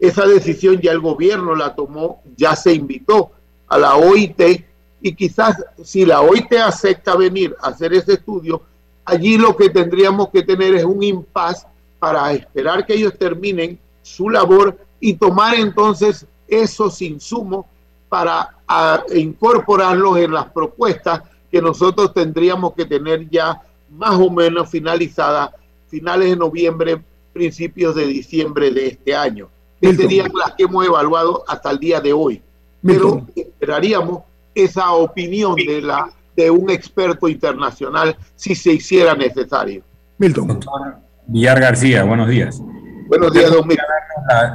Esa decisión ya el gobierno la tomó, ya se invitó a la OIT y quizás si la OIT acepta venir a hacer ese estudio, allí lo que tendríamos que tener es un impas para esperar que ellos terminen su labor y tomar entonces esos insumos para incorporarlos en las propuestas que nosotros tendríamos que tener ya más o menos finalizadas finales de noviembre, principios de diciembre de este año. Que serían las que hemos evaluado hasta el día de hoy. Pero esperaríamos esa opinión de, la, de un experto internacional si se hiciera necesario. Milton. Villar García, buenos días. Buenos días, don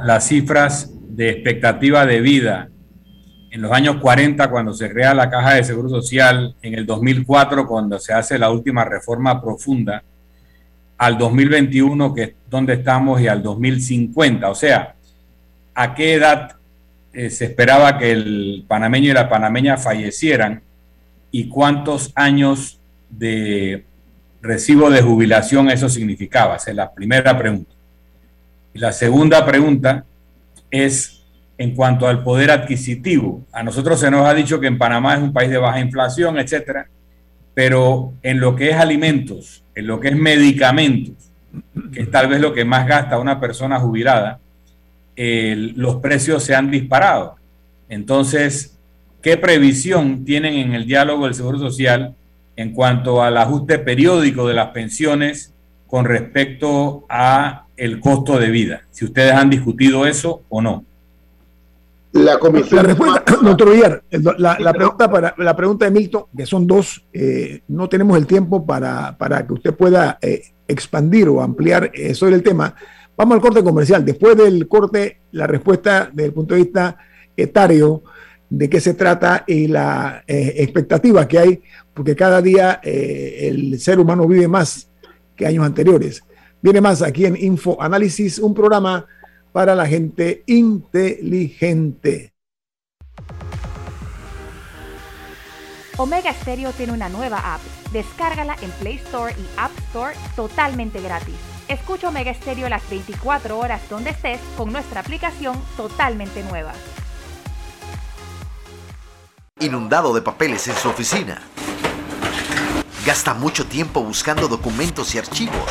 Las cifras de expectativa de vida en los años 40 cuando se crea la Caja de Seguro Social, en el 2004 cuando se hace la última reforma profunda, al 2021 que es donde estamos y al 2050. O sea, ¿a qué edad eh, se esperaba que el panameño y la panameña fallecieran y cuántos años de recibo de jubilación eso significaba? Esa es la primera pregunta. Y la segunda pregunta es en cuanto al poder adquisitivo. A nosotros se nos ha dicho que en Panamá es un país de baja inflación, etcétera, pero en lo que es alimentos, en lo que es medicamentos, que es tal vez lo que más gasta una persona jubilada, los precios se han disparado. Entonces, ¿qué previsión tienen en el diálogo del Seguro Social en cuanto al ajuste periódico de las pensiones con respecto a el costo de vida? Si ustedes han discutido eso o no. La comisión. La respuesta, doctor Villar, la, pregunta para, la pregunta de Milton, que son dos, eh, no tenemos el tiempo para, para que usted pueda eh, expandir o ampliar eh, sobre el tema. Vamos al corte comercial. Después del corte, la respuesta desde el punto de vista etario de qué se trata y la expectativa que hay, porque cada día el ser humano vive más que años anteriores. Viene más aquí en Info Análisis, un programa para la gente inteligente. Omega Stereo tiene una nueva app. Descárgala en Play Store y App Store totalmente gratis. Escucha Omega Stereo las 24 horas donde estés con nuestra aplicación totalmente nueva. Inundado de papeles en su oficina. Gasta mucho tiempo buscando documentos y archivos.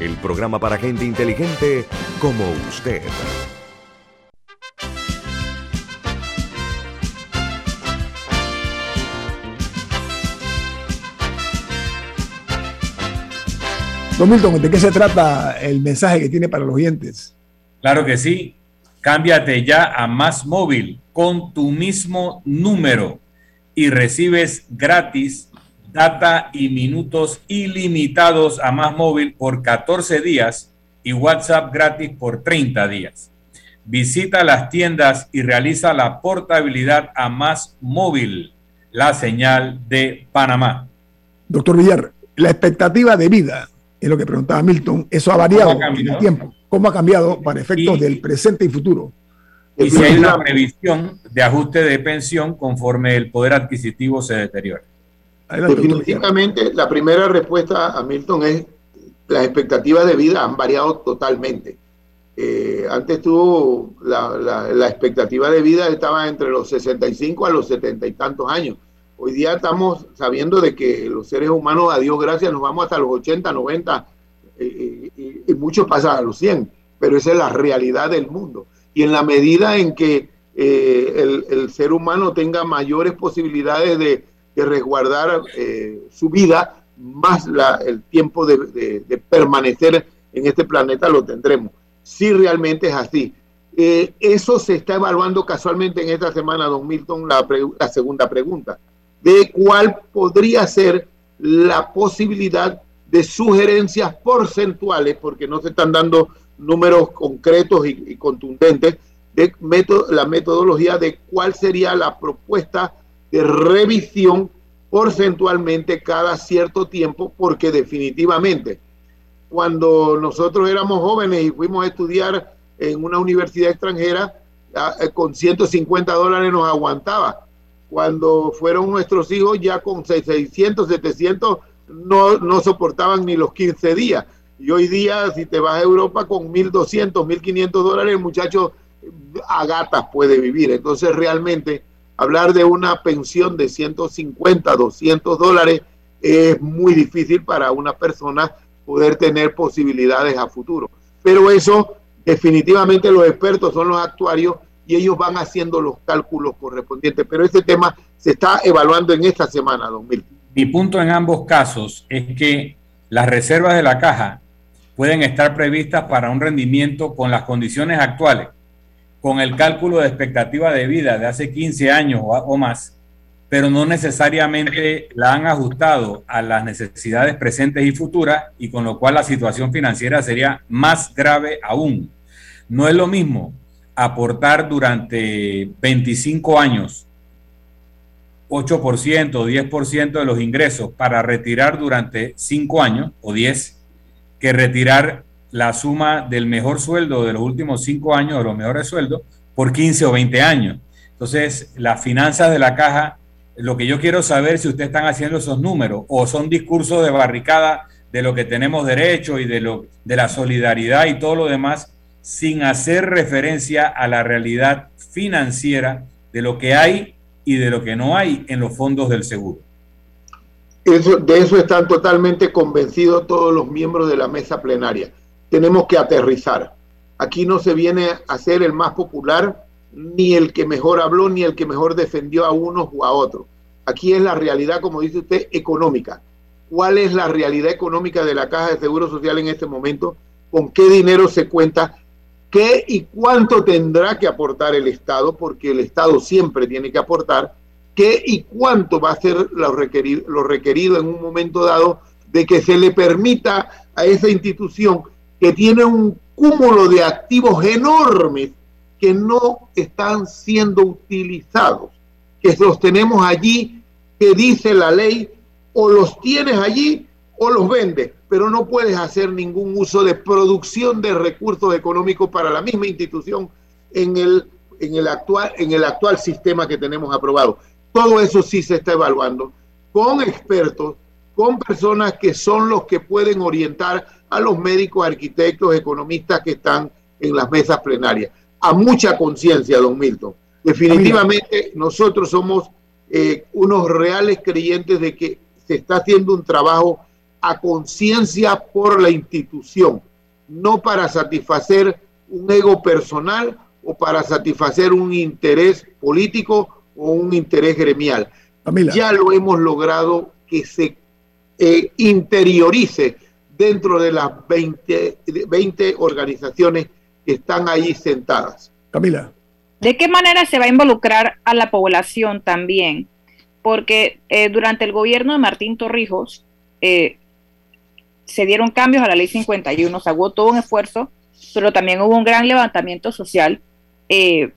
el programa para gente inteligente como usted. Don Milton, ¿de qué se trata el mensaje que tiene para los oyentes? Claro que sí. Cámbiate ya a Más Móvil con tu mismo número y recibes gratis data y minutos ilimitados a más móvil por 14 días y WhatsApp gratis por 30 días. Visita las tiendas y realiza la portabilidad a más móvil, la señal de Panamá. Doctor Villar, la expectativa de vida, es lo que preguntaba Milton, eso ha variado en el tiempo. ¿Cómo ha cambiado para efectos del presente y futuro? Y si hay una previsión de ajuste de pensión conforme el poder adquisitivo se deteriora. Definitivamente, la primera respuesta a Milton es las expectativas de vida han variado totalmente. Eh, antes tuvo la, expectativa de vida estaba entre los 65 a los 70 y tantos años. Hoy día estamos sabiendo de que los seres humanos, a Dios gracias, nos vamos hasta los 80, 90 y, y muchos pasan a los 100, pero esa es la realidad del mundo. Y en la medida en que eh, el, ser humano tenga mayores posibilidades de, resguardar eh, su vida, más la, el tiempo de, permanecer en este planeta lo tendremos si realmente es así. Eh, eso se está evaluando casualmente en esta semana, don Milton, la, segunda pregunta, de cuál podría ser la posibilidad de sugerencias porcentuales, porque no se están dando números concretos y contundentes, de método, la metodología de cuál sería la propuesta de revisión porcentualmente cada cierto tiempo, porque definitivamente cuando nosotros éramos jóvenes y fuimos a estudiar en una universidad extranjera, eh, con 150 dólares nos aguantaba. Cuando fueron nuestros hijos, ya con 600, 700, no, no soportaban ni los 15 días. Y hoy día, si te vas a Europa con 1.200, 1.500 dólares, el muchacho a gatas puede vivir. Entonces, realmente, hablar de una pensión de 150, 200 dólares es muy difícil para una persona poder tener posibilidades a futuro. Pero eso definitivamente los expertos son los actuarios y ellos van haciendo los cálculos correspondientes. Pero ese tema se está evaluando en esta semana, 2000. Mi punto en ambos casos es que las reservas de la caja pueden estar previstas para un rendimiento con las condiciones actuales, con el cálculo de expectativa de vida de hace 15 años o, más, pero no necesariamente la han ajustado a las necesidades presentes y futuras y con lo cual la situación financiera sería más grave aún. No es lo mismo aportar durante 25 años 8%, 10% de los ingresos para retirar durante 5 años o 10 que retirar la suma del mejor sueldo de los últimos 5 años, de los mejores sueldos, por 15 o 20 años. Entonces, las finanzas de la caja lo que yo quiero saber si ustedes están haciendo esos números o son discursos de barricada de lo que tenemos derecho y de, lo, de la solidaridad y todo lo demás, sin hacer referencia a la realidad financiera de lo que hay y de lo que no hay en los fondos del seguro. Eso, de eso están totalmente convencidos todos los miembros de la mesa plenaria. Tenemos que aterrizar. Aquí no se viene a ser el más popular, ni el que mejor habló, ni el que mejor defendió a unos o a otros. Aquí es la realidad, como dice usted, económica. ¿Cuál es la realidad económica de la Caja de Seguro Social en este momento? ¿Con qué dinero se cuenta? ¿Qué y cuánto tendrá que aportar el Estado? Porque el Estado siempre tiene que aportar. ¿Qué y cuánto va a ser lo requerido, lo requerido en un momento dado de que se le permita a esa institución que tiene un cúmulo de activos enormes que no están siendo utilizados, que los tenemos allí, que dice la ley, o los tienes allí o los vendes, pero no puedes hacer ningún uso de producción de recursos económicos para la misma institución en el, en el, actual, en el actual sistema que tenemos aprobado. Todo eso sí se está evaluando con expertos, con personas que son los que pueden orientar a los médicos, arquitectos, economistas que están en las mesas plenarias a mucha conciencia, don Milton. Definitivamente nosotros somos eh, unos reales creyentes de que se está haciendo un trabajo a conciencia por la institución, no para satisfacer un ego personal o para satisfacer un interés político o un interés gremial. Ya lo hemos logrado que se eh, interiorice dentro de las 20, 20 organizaciones están ahí sentadas. Camila. ¿De qué manera se va a involucrar a la población también? Porque eh, durante el gobierno de Martín Torrijos eh, se dieron cambios a la ley 51, se hubo todo un esfuerzo, pero también hubo un gran levantamiento social eh,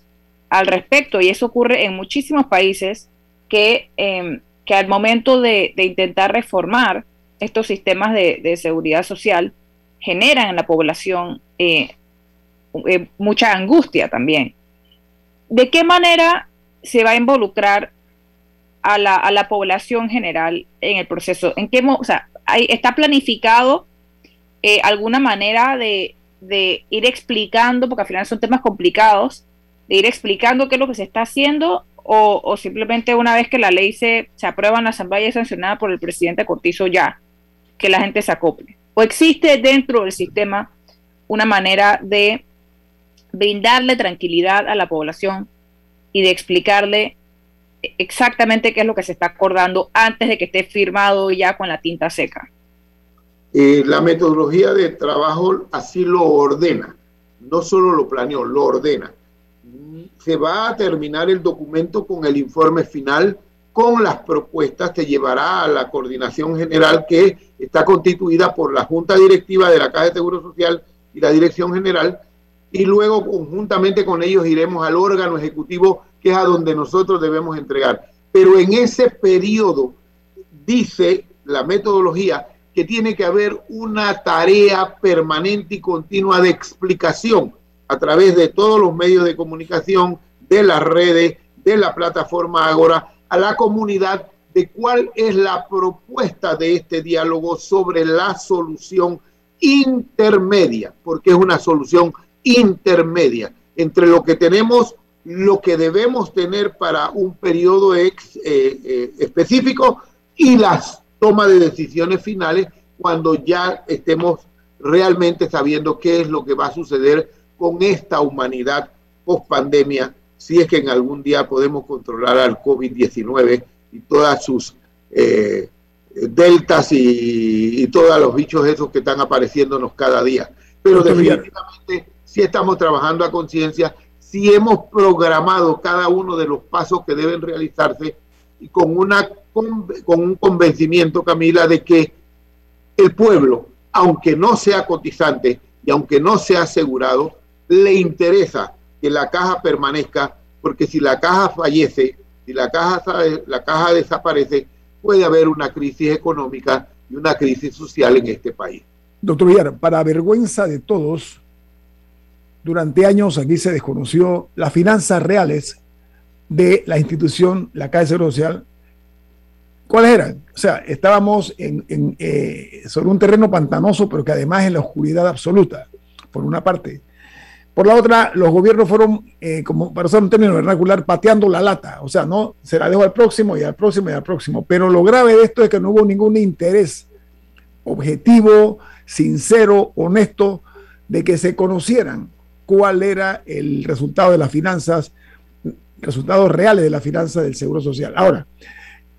al respecto y eso ocurre en muchísimos países que, em, que al momento de, intentar reformar estos sistemas de, de, seguridad social generan en la población eh, mucha angustia también. ¿De qué manera se va a involucrar a la, a la población general en el proceso? ¿En qué, o sea, hay, ¿Está planificado eh, alguna manera de, de ir explicando, porque al final son temas complicados, de ir explicando qué es lo que se está haciendo o, simplemente una vez que la ley se, aprueba en la Asamblea y es sancionada por el presidente Cortizo ya, que la gente se acople. O existe dentro del sistema una manera de brindarle tranquilidad a la población y de explicarle exactamente qué es lo que se está acordando antes de que esté firmado ya con la tinta seca. Eh, la metodología de trabajo así lo ordena, no solo lo planeó, lo ordena. Se va a terminar el documento con el informe final, con las propuestas, te llevará a la coordinación general que está constituida por la Junta Directiva de la Caja de Seguro Social y la Dirección General, y luego conjuntamente con ellos iremos al órgano ejecutivo que es a donde nosotros debemos entregar. Pero en ese periodo dice la metodología que tiene que haber una tarea permanente y continua de explicación a través de todos los medios de comunicación, de las redes, de la plataforma Agora, a la comunidad de cuál es la propuesta de este diálogo sobre la solución intermedia, porque es una solución intermedia entre lo que tenemos, lo que debemos tener para un periodo ex, eh, eh, específico y las tomas de decisiones finales cuando ya estemos realmente sabiendo qué es lo que va a suceder con esta humanidad post pandemia, si es que en algún día podemos controlar al COVID-19 y todas sus eh, deltas y, y, todos los bichos esos que están apareciéndonos cada día. Pero definitivamente si estamos trabajando a conciencia, si hemos programado cada uno de los pasos que deben realizarse y con, una, con un convencimiento, Camila, de que el pueblo, aunque no sea cotizante y aunque no sea asegurado, le interesa que la caja permanezca, porque si la caja fallece, si la caja, la caja desaparece, puede haber una crisis económica y una crisis social en este país. Doctor Villar, para vergüenza de todos, durante años aquí se desconoció las finanzas reales de la institución, la Caja de Social. ¿Cuáles eran? O sea, estábamos en, eh, sobre un terreno pantanoso, pero que además en la oscuridad absoluta, por una parte. Por la otra, los gobiernos fueron, eh, como para usar un término vernacular, pateando la lata. O sea, no, se la dejó al próximo y al próximo y al próximo. Pero lo grave de esto es que no hubo ningún interés objetivo, sincero, honesto, de que se conocieran cuál era el resultado de las finanzas, resultados reales de las finanzas del Seguro Social. Ahora,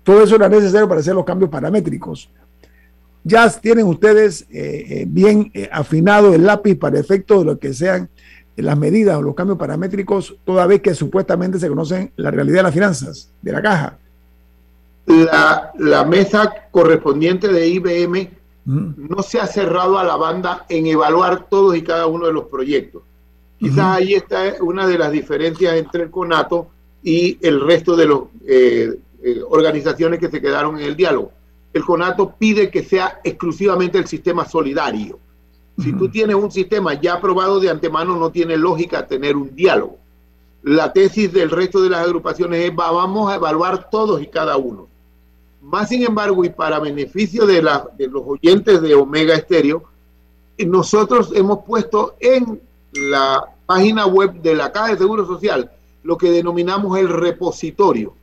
todo eso era necesario para hacer los cambios paramétricos. Ya tienen ustedes eh, eh, bien afinado el lápiz para efecto de lo que sean las medidas o los cambios paramétricos, toda vez que supuestamente se conocen la realidad de las finanzas de la caja. La, la mesa correspondiente de IBM no se ha cerrado a la banda en evaluar todos y cada uno de los proyectos. Quizás ahí está una de las diferencias entre el CONATO y el resto de las eh, eh, organizaciones que se quedaron en el diálogo. El CONATO pide que sea exclusivamente el sistema solidario. Si tú tienes un sistema ya aprobado de antemano, no tiene lógica tener un diálogo. La tesis del resto de las agrupaciones es vamos a evaluar todos y cada uno. Más sin embargo, y para beneficio de, de los oyentes de Omega Estéreo, nosotros hemos puesto en la página web de la Caja de Seguro Social lo que denominamos el repositorio,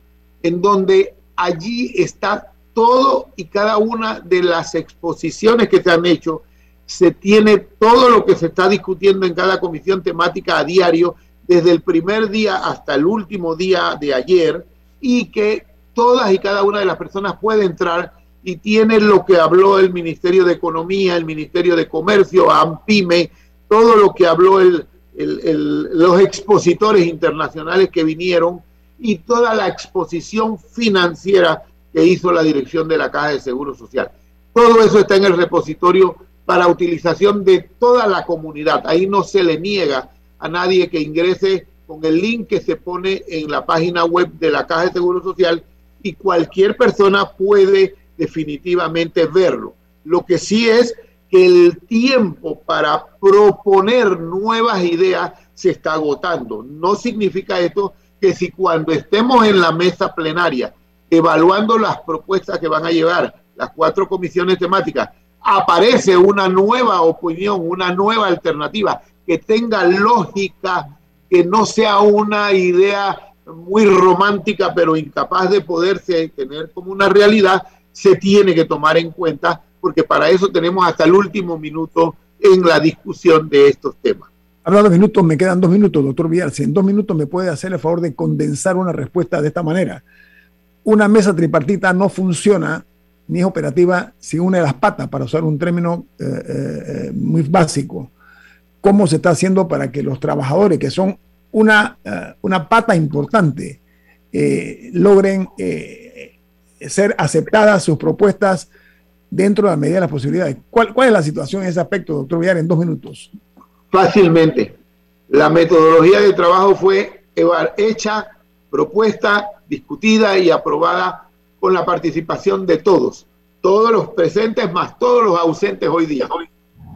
en donde allí está todo y cada una de las exposiciones que se han hecho, se tiene todo lo que se está discutiendo en cada comisión temática a diario, desde el primer día hasta el último día de ayer, y que todas y cada una de las personas puede entrar y tiene lo que habló el Ministerio de Economía, el Ministerio de Comercio, AMPIME, todo lo que habló el, los expositores internacionales que vinieron y toda la exposición financiera que hizo la dirección de la Caja de Seguro Social. Todo eso está en el repositorio para utilización de toda la comunidad. Ahí no se le niega a nadie que ingrese con el link que se pone en la página web de la Caja de Seguro Social y cualquier persona puede definitivamente verlo. Lo que sí es que el tiempo para proponer nuevas ideas se está agotando. No significa esto que si cuando estemos en la mesa plenaria evaluando las propuestas que van a llevar las cuatro comisiones temáticas, aparece una nueva opinión, una nueva alternativa que tenga lógica, que no sea una idea muy romántica, pero incapaz de poderse tener como una realidad, se tiene que tomar en cuenta, porque para eso tenemos hasta el último minuto en la discusión de estos temas. Hablando de minutos, me quedan dos minutos, doctor Villar. Si en dos minutos me puede hacer el favor de condensar una respuesta de esta manera. Una mesa tripartita no funciona ni es operativa si une las patas, para usar un término eh, eh, eh, muy básico. ¿Cómo se está haciendo para que los trabajadores, que son una, una pata importante, logren ser aceptadas sus propuestas dentro de la medida de las posibilidades? ¿Cuál, ¿Cuál es la situación en ese aspecto, doctor Villar, en dos minutos? fácilmente. La metodología de trabajo fue hecha, propuesta, discutida y aprobada con la participación de todos, todos los presentes más todos los ausentes hoy día.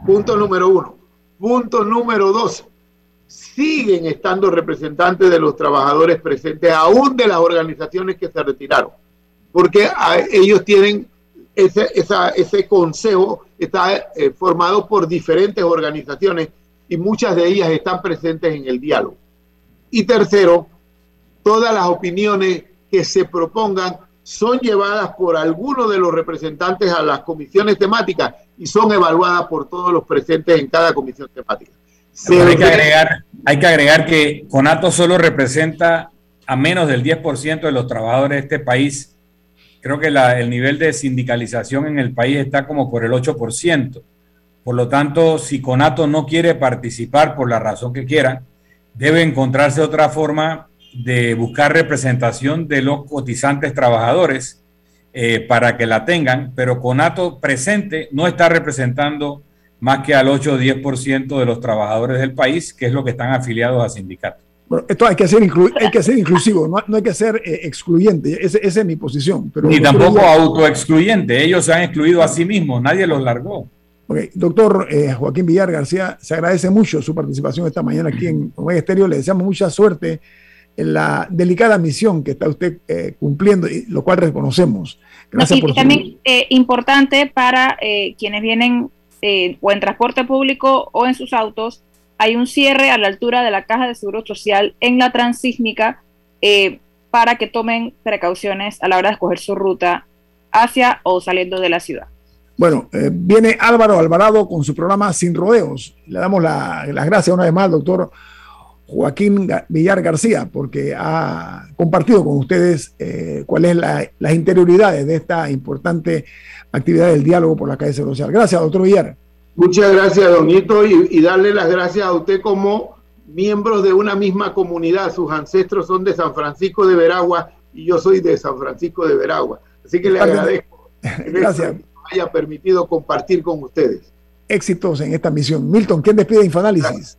Punto número uno. Punto número dos. Siguen estando representantes de los trabajadores presentes, aún de las organizaciones que se retiraron, porque ellos tienen ese, ese consejo, está eh, formado por diferentes organizaciones y muchas de ellas están presentes en el diálogo. Y tercero, todas las opiniones que se propongan son llevadas por alguno de los representantes a las comisiones temáticas y son evaluadas por todos los presentes en cada comisión temática. hay, que agregar, hay que agregar que Conato solo representa a menos del 10% de los trabajadores de este país. Creo que el nivel de sindicalización en el país está como por el 8%. Por lo tanto, si Conato no quiere participar por la razón que quiera, debe encontrarse otra forma de buscar representación de los cotizantes trabajadores eh, para que la tengan, pero Conato presente no está representando más que al 8 o 10% de los trabajadores del país, que es lo que están afiliados a sindicatos. Bueno, esto hay que ser, hay que ser inclusivo, no, hay que ser eh, excluyente, esa es mi posición. Pero Ni tampoco autoexcluyente, ellos se han excluido a sí mismos, nadie los largó. Okay. Doctor eh, Joaquín Villar García, se agradece mucho su participación esta mañana aquí en Omega Estéreo. Le deseamos mucha suerte la delicada misión que está usted eh, cumpliendo, y lo cual reconocemos. Gracias por también eh, importante para quienes vienen o en transporte público o en sus autos, hay un cierre a la altura de la caja de seguro social en la transísmica para que tomen precauciones a la hora de escoger su ruta hacia o saliendo de la ciudad. Bueno, eh, viene Álvaro Alvarado con su programa Sin Rodeos. Le damos las gracias una vez más al doctor Joaquín Villar García, porque ha compartido con ustedes eh, cuáles son las interioridades de esta importante actividad del diálogo por la calle social. Gracias, doctor Villar. Muchas gracias, donito, y, y darle las gracias a usted como miembros de una misma comunidad. Sus ancestros son de San Francisco de Veragua y yo soy de San Francisco de Veragua. Así que le agradezco. Gracias haya permitido compartir con ustedes. Éxitos en esta misión. Milton, ¿quién despide Infoanálisis?